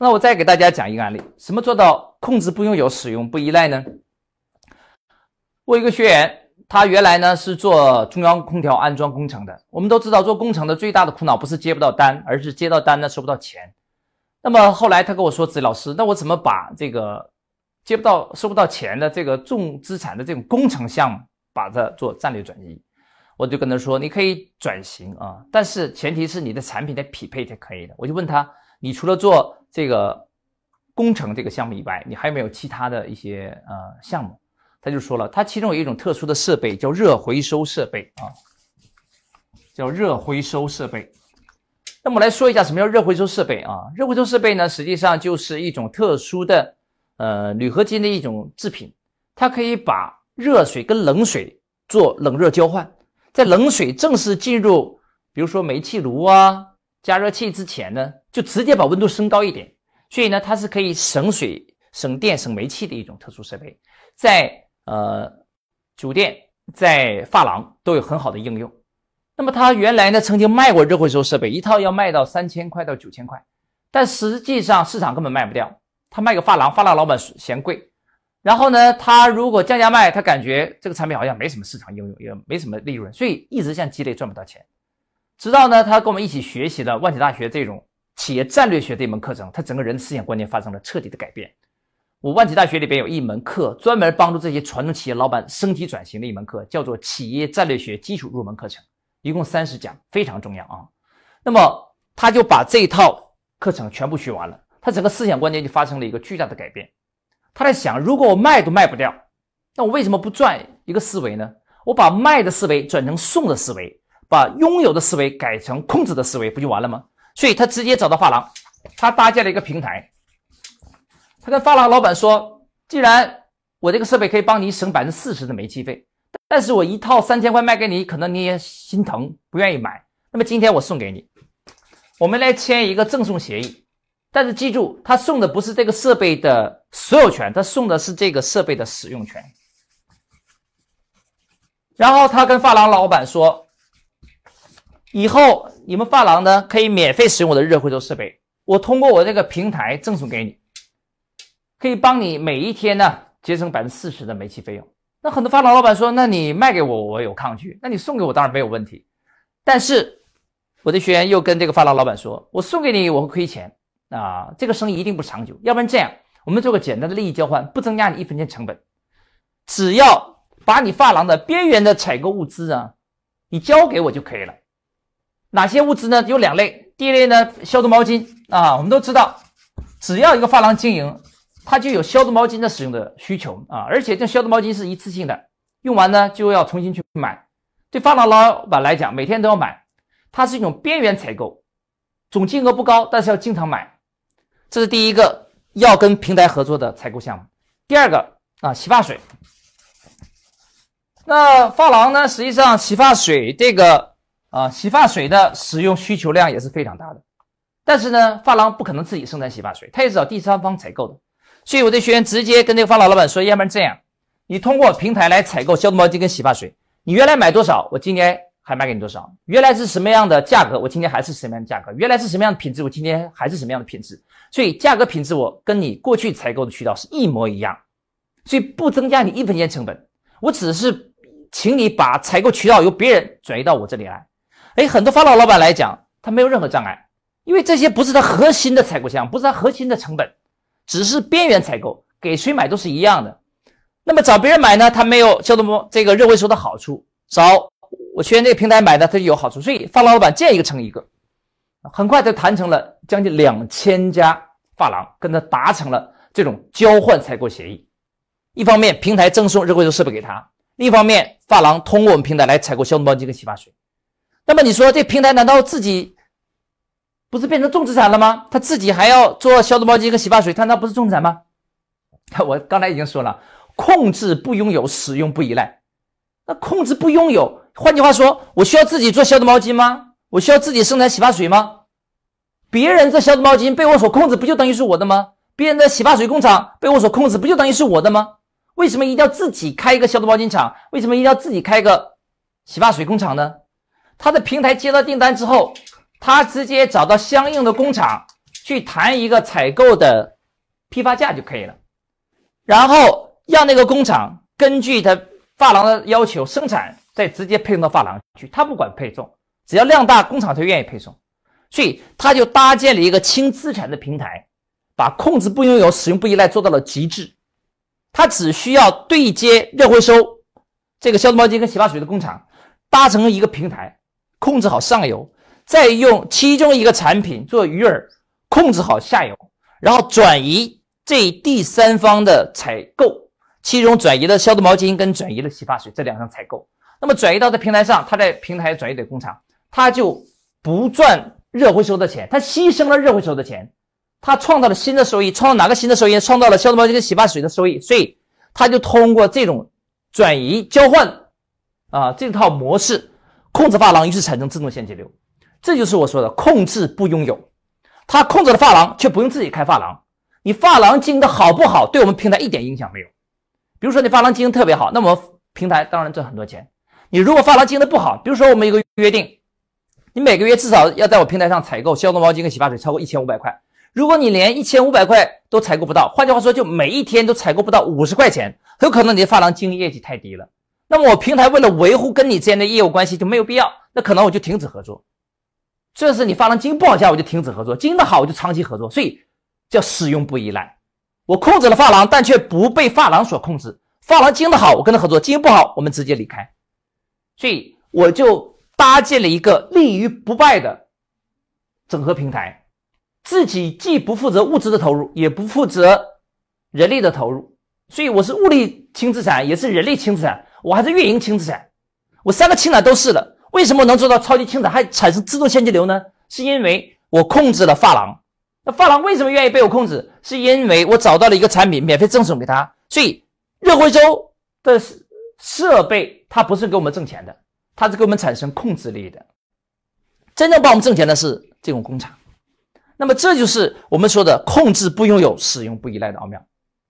那我再给大家讲一个案例，什么做到控制不拥有、使用不依赖呢？我一个学员，他原来呢是做中央空调安装工程的。我们都知道，做工程的最大的苦恼不是接不到单，而是接到单呢收不到钱。那么后来他跟我说：“子老师，那我怎么把这个接不到、收不到钱的这个重资产的这种工程项目，把它做战略转移？”我就跟他说：“你可以转型啊，但是前提是你的产品得匹配才可以的。”我就问他。你除了做这个工程这个项目以外，你还有没有其他的一些呃项目？他就说了，他其中有一种特殊的设备叫热回收设备啊，叫热回收设备。那么来说一下什么叫热回收设备啊？热回收设备呢，实际上就是一种特殊的呃铝合金的一种制品，它可以把热水跟冷水做冷热交换，在冷水正式进入，比如说煤气炉啊。加热器之前呢，就直接把温度升高一点，所以呢，它是可以省水、省电、省煤气的一种特殊设备，在呃酒店、在发廊都有很好的应用。那么它原来呢，曾经卖过热回收设备，一套要卖到三千块到九千块，但实际上市场根本卖不掉。他卖给发廊，发廊老板嫌贵，然后呢，他如果降价卖，他感觉这个产品好像没什么市场应用，也没什么利润，所以一直像积累赚不到钱。直到呢，他跟我们一起学习了万体大学这种企业战略学这门课程，他整个人的思想观念发生了彻底的改变。我万体大学里边有一门课，专门帮助这些传统企业老板升级转型的一门课，叫做企业战略学基础入门课程，一共三十讲，非常重要啊。那么他就把这一套课程全部学完了，他整个思想观念就发生了一个巨大的改变。他在想，如果我卖都卖不掉，那我为什么不转一个思维呢？我把卖的思维转成送的思维。把拥有的思维改成控制的思维，不就完了吗？所以他直接找到发廊，他搭建了一个平台。他跟发廊老板说：“既然我这个设备可以帮你省百分之四十的煤气费，但是我一套三千块卖给你，可能你也心疼，不愿意买。那么今天我送给你，我们来签一个赠送协议。但是记住，他送的不是这个设备的所有权，他送的是这个设备的使用权。然后他跟发廊老板说。”以后你们发廊呢可以免费使用我的热回收设备，我通过我这个平台赠送给你，可以帮你每一天呢节省百分之四十的煤气费用。那很多发廊老板说，那你卖给我我有抗拒，那你送给我当然没有问题。但是我的学员又跟这个发廊老板说，我送给你我会亏钱啊，这个生意一定不长久。要不然这样，我们做个简单的利益交换，不增加你一分钱成本，只要把你发廊的边缘的采购物资啊，你交给我就可以了。哪些物资呢？有两类。第一类呢，消毒毛巾啊，我们都知道，只要一个发廊经营，它就有消毒毛巾的使用的需求啊。而且这消毒毛巾是一次性的，用完呢就要重新去买。对发廊老板来讲，每天都要买，它是一种边缘采购，总金额不高，但是要经常买。这是第一个要跟平台合作的采购项目。第二个啊，洗发水。那发廊呢，实际上洗发水这个。啊，洗发水的使用需求量也是非常大的，但是呢，发廊不可能自己生产洗发水，他也是找第三方采购的。所以我的学员直接跟那个发廊老板说：“要不然这样，你通过平台来采购消毒毛巾跟洗发水，你原来买多少，我今年还卖给你多少。原来是什么样的价格，我今天还是什么样的价格。原来是什么样的品质，我今天还是什么样的品质。所以价格品质我跟你过去采购的渠道是一模一样，所以不增加你一分钱成本，我只是请你把采购渠道由别人转移到我这里来。”哎，很多发廊老板来讲，他没有任何障碍，因为这些不是他核心的采购项，不是他核心的成本，只是边缘采购，给谁买都是一样的。那么找别人买呢，他没有消毒这个热回收的好处；找我学员这个平台买的，他就有好处。所以发廊老板见一个成一个，很快就谈成了将近两千家发廊跟他达成了这种交换采购协议。一方面平台赠送热回收设备给他，另一方面发廊通过我们平台来采购消毒毛巾跟洗发水。那么你说这平台难道自己不是变成重资产了吗？他自己还要做消毒毛巾和洗发水，他那不是重资产吗？我刚才已经说了，控制不拥有，使用不依赖。那控制不拥有，换句话说，我需要自己做消毒毛巾吗？我需要自己生产洗发水吗？别人这消毒毛巾被我所控制，不就等于是我的吗？别人的洗发水工厂被我所控制，不就等于是我的吗？为什么一定要自己开一个消毒毛巾厂？为什么一定要自己开个洗发水工厂呢？他的平台接到订单之后，他直接找到相应的工厂去谈一个采购的批发价就可以了，然后让那个工厂根据他发廊的要求生产，再直接配送到发廊去。他不管配送，只要量大，工厂就愿意配送。所以他就搭建了一个轻资产的平台，把控制不拥有、使用不依赖做到了极致。他只需要对接热回收这个消毒毛巾跟洗发水的工厂，搭成一个平台，控制好上游，再用其中一个产品做鱼饵，控制好下游，然后转移这第三方的采购，其中转移了消毒毛巾跟转移了洗发水这两项采购。那么转移到这平台上，他在平台转移给工厂，他就不赚。热回收的钱，他牺牲了热回收的钱，他创造了新的收益，创造哪个新的收益？创造了消毒毛巾跟洗发水的收益，所以他就通过这种转移交换啊这套模式控制发廊，于是产生自动现金流。这就是我说的控制不拥有，他控制了发廊，却不用自己开发廊。你发廊经营的好不好，对我们平台一点影响没有。比如说你发廊经营特别好，那么平台当然赚很多钱。你如果发廊经营的不好，比如说我们有个约定。你每个月至少要在我平台上采购消毒毛巾跟洗发水超过一千五百块。如果你连一千五百块都采购不到，换句话说，就每一天都采购不到五十块钱，很有可能你的发廊经营业绩太低了。那么我平台为了维护跟你之间的业务关系就没有必要，那可能我就停止合作。这是你发廊经营不好下，我就停止合作；经营的好，我就长期合作。所以叫使用不依赖。我控制了发廊，但却不被发廊所控制。发廊经营的好，我跟他合作；经营不好，我们直接离开。所以我就。搭建了一个立于不败的整合平台，自己既不负责物资的投入，也不负责人力的投入，所以我是物力轻资产，也是人力轻资产，我还是运营轻资产，我三个轻产都是的。为什么能做到超级轻产还产生自动现金流呢？是因为我控制了发廊。那发廊为什么愿意被我控制？是因为我找到了一个产品，免费赠送给他。所以热回收的设备，它不是给我们挣钱的。它是给我们产生控制力的，真正帮我们挣钱的是这种工厂。那么这就是我们说的控制不拥有、使用不依赖的奥妙。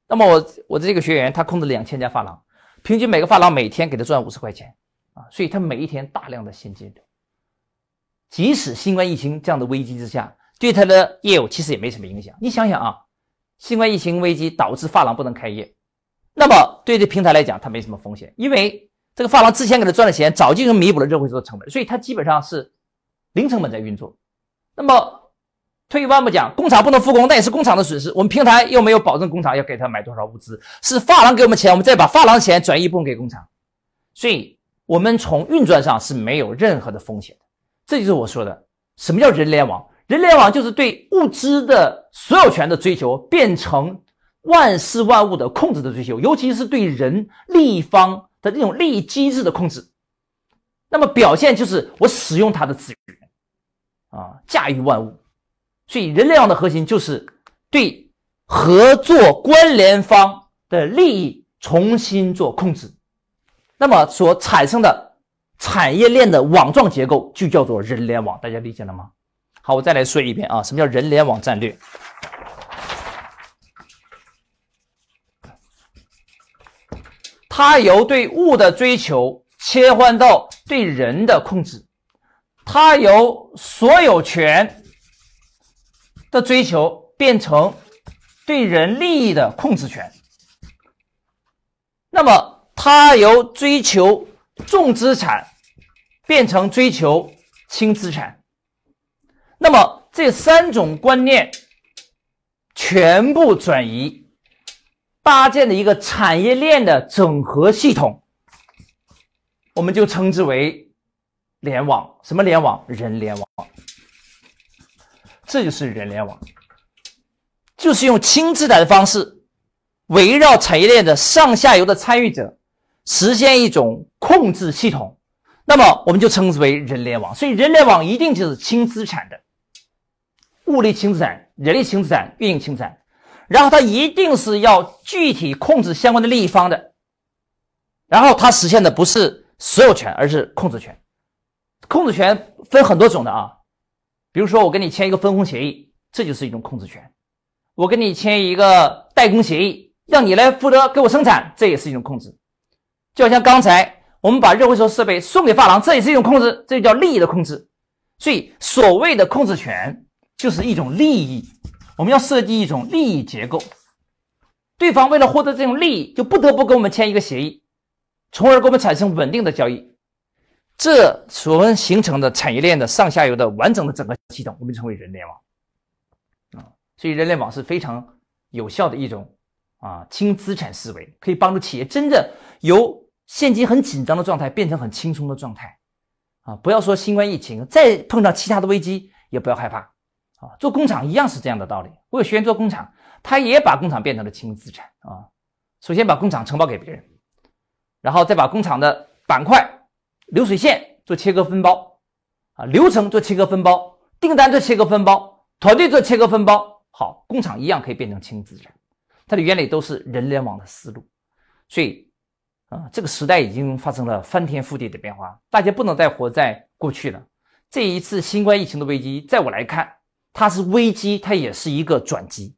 那么我我的这个学员他控制两千家发廊，平均每个发廊每天给他赚五十块钱啊，所以他每一天大量的现金流。即使新冠疫情这样的危机之下，对他的业务其实也没什么影响。你想想啊，新冠疫情危机导致发廊不能开业，那么对这平台来讲，它没什么风险，因为。这个发廊之前给他赚的钱，早就已经弥补了热回收的成本，所以他基本上是零成本在运作。那么退一万步讲，工厂不能复工，那也是工厂的损失。我们平台又没有保证工厂要给他买多少物资，是发廊给我们钱，我们再把发廊钱转移一部分给工厂，所以我们从运转上是没有任何的风险的。这就是我说的，什么叫人联网？人联网就是对物资的所有权的追求变成万事万物的控制的追求，尤其是对人利益方。的这种利益机制的控制，那么表现就是我使用它的资源啊，驾驭万物。所以人联网的核心就是对合作关联方的利益重新做控制，那么所产生的产业链的网状结构就叫做人联网，大家理解了吗？好，我再来说一遍啊，什么叫人联网战略？它由对物的追求切换到对人的控制，它由所有权的追求变成对人利益的控制权。那么，它由追求重资产变成追求轻资产。那么，这三种观念全部转移。搭建的一个产业链的整合系统，我们就称之为联网。什么联网？人联网。这就是人联网，就是用轻资产的方式，围绕产业链的上下游的参与者，实现一种控制系统。那么我们就称之为人联网。所以人联网一定就是轻资产的，物力轻资产、人力轻资产、运营轻资产。然后它一定是要具体控制相关的利益方的，然后它实现的不是所有权，而是控制权。控制权分很多种的啊，比如说我跟你签一个分红协议，这就是一种控制权；我跟你签一个代工协议，让你来负责给我生产，这也是一种控制。就好像刚才我们把热回收设备送给发廊，这也是一种控制，这就叫利益的控制。所以所谓的控制权。就是一种利益，我们要设计一种利益结构。对方为了获得这种利益，就不得不跟我们签一个协议，从而给我们产生稳定的交易。这所形成的产业链的上下游的完整的整个系统，我们称为人联网。啊，所以人联网是非常有效的一种啊轻资产思维，可以帮助企业真正由现金很紧张的状态变成很轻松的状态。啊，不要说新冠疫情，再碰到其他的危机也不要害怕。啊，做工厂一样是这样的道理。我有学员做工厂。他也把工厂变成了轻资产啊！首先把工厂承包给别人，然后再把工厂的板块、流水线做切割分包，啊，流程做切割分包，订单做切割分包，团队做切割分包，好，工厂一样可以变成轻资产。它的原理都是人联网的思路，所以啊，这个时代已经发生了翻天覆地的变化，大家不能再活在过去了。这一次新冠疫情的危机，在我来看，它是危机，它也是一个转机。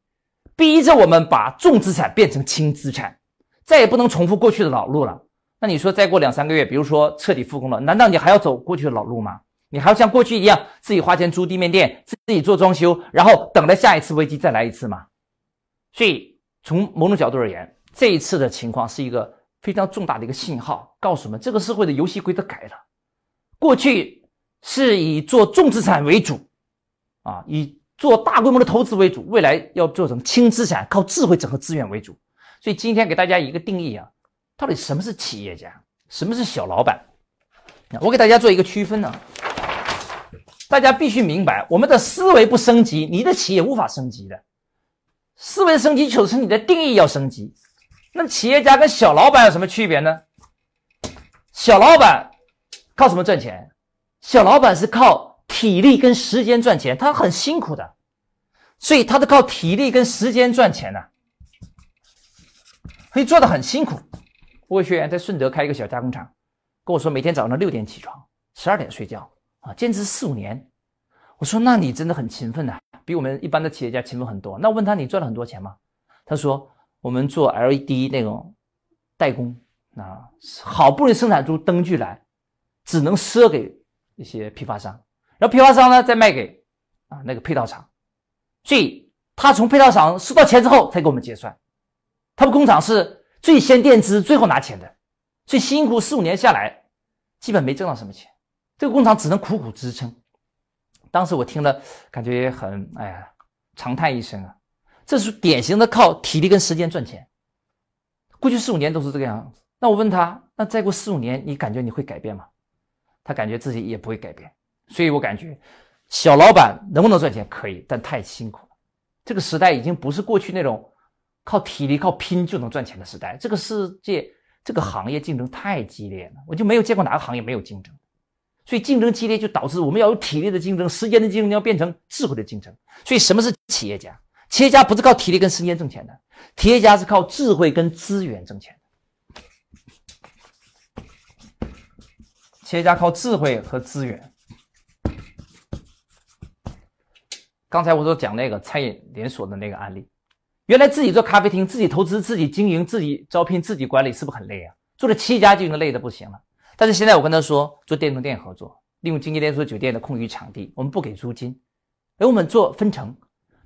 逼着我们把重资产变成轻资产，再也不能重复过去的老路了。那你说再过两三个月，比如说彻底复工了，难道你还要走过去的老路吗？你还要像过去一样自己花钱租地面店，自己做装修，然后等着下一次危机再来一次吗？所以从某种角度而言，这一次的情况是一个非常重大的一个信号，告诉我们这个社会的游戏规则改了。过去是以做重资产为主，啊，以。做大规模的投资为主，未来要做成轻资产，靠智慧整合资源为主。所以今天给大家一个定义啊，到底什么是企业家，什么是小老板？我给大家做一个区分呢。大家必须明白，我们的思维不升级，你的企业无法升级的。思维升级就是你的定义要升级。那企业家跟小老板有什么区别呢？小老板靠什么赚钱？小老板是靠。体力跟时间赚钱，他很辛苦的，所以他都靠体力跟时间赚钱呢，可以做的很辛苦。我学员在顺德开一个小加工厂，跟我说每天早上六点起床，十二点睡觉啊，坚持四五年。我说那你真的很勤奋呐，比我们一般的企业家勤奋很多。那我问他你赚了很多钱吗？他说我们做 LED 那种代工啊，好不容易生产出灯具来，只能赊给一些批发商。然后批发商呢，再卖给啊那个配套厂，所以他从配套厂收到钱之后才给我们结算。他们工厂是最先垫资，最后拿钱的，所以辛苦四五年下来，基本没挣到什么钱。这个工厂只能苦苦支撑。当时我听了，感觉也很哎呀，长叹一声啊，这是典型的靠体力跟时间赚钱。过去四五年都是这个样子。那我问他，那再过四五年，你感觉你会改变吗？他感觉自己也不会改变。所以我感觉，小老板能不能赚钱可以，但太辛苦了。这个时代已经不是过去那种靠体力、靠拼就能赚钱的时代。这个世界，这个行业竞争太激烈了，我就没有见过哪个行业没有竞争。所以竞争激烈就导致我们要有体力的竞争、时间的竞争，要变成智慧的竞争。所以什么是企业家？企业家不是靠体力跟时间挣钱的，企业家是靠智慧跟资源挣钱的。企业家靠智慧和资源。刚才我所讲那个餐饮连锁的那个案例，原来自己做咖啡厅，自己投资、自己经营、自己招聘、自己管理，是不是很累啊？做了七家就已经累得不行了。但是现在我跟他说，做电动店合作，利用经济连锁酒店的空余场地，我们不给租金，而我们做分成，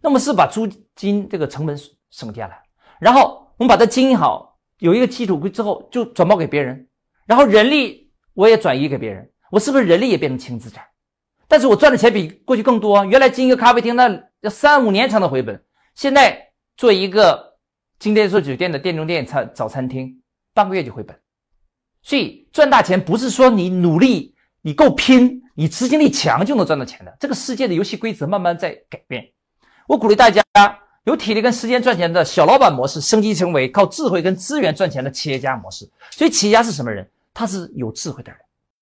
那么是把租金这个成本省下来，然后我们把它经营好，有一个基础之后，就转包给别人，然后人力我也转移给别人，我是不是人力也变成轻资产？但是我赚的钱比过去更多。原来经营个咖啡厅，那要三五年才能回本。现在做一个金店做酒店的店中店餐早餐厅，半个月就回本。所以赚大钱不是说你努力、你够拼、你执行力强就能赚到钱的。这个世界的游戏规则慢慢在改变。我鼓励大家有体力跟时间赚钱的小老板模式，升级成为靠智慧跟资源赚钱的企业家模式。所以企业家是什么人？他是有智慧的人。